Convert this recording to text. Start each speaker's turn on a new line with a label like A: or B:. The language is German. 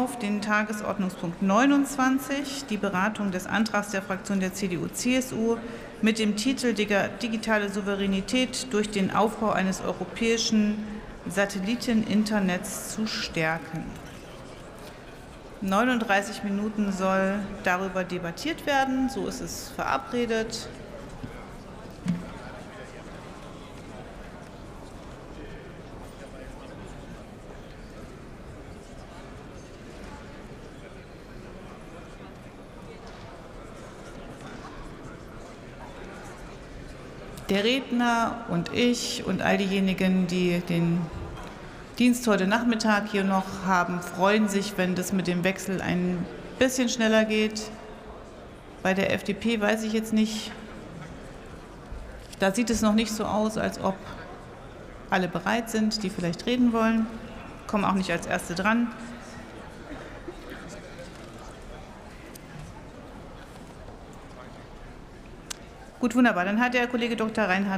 A: auf den Tagesordnungspunkt 29, die Beratung des Antrags der Fraktion der CDU-CSU mit dem Titel Digitale Souveränität durch den Aufbau eines europäischen Satelliteninternets zu stärken. 39 Minuten soll darüber debattiert werden, so ist es verabredet. Der Redner und ich und all diejenigen, die den Dienst heute Nachmittag hier noch haben, freuen sich, wenn das mit dem Wechsel ein bisschen schneller geht. Bei der FDP weiß ich jetzt nicht, da sieht es noch nicht so aus, als ob alle bereit sind, die vielleicht reden wollen. Kommen auch nicht als Erste dran. Gut, wunderbar. Dann hat der Kollege Dr. Reinhardt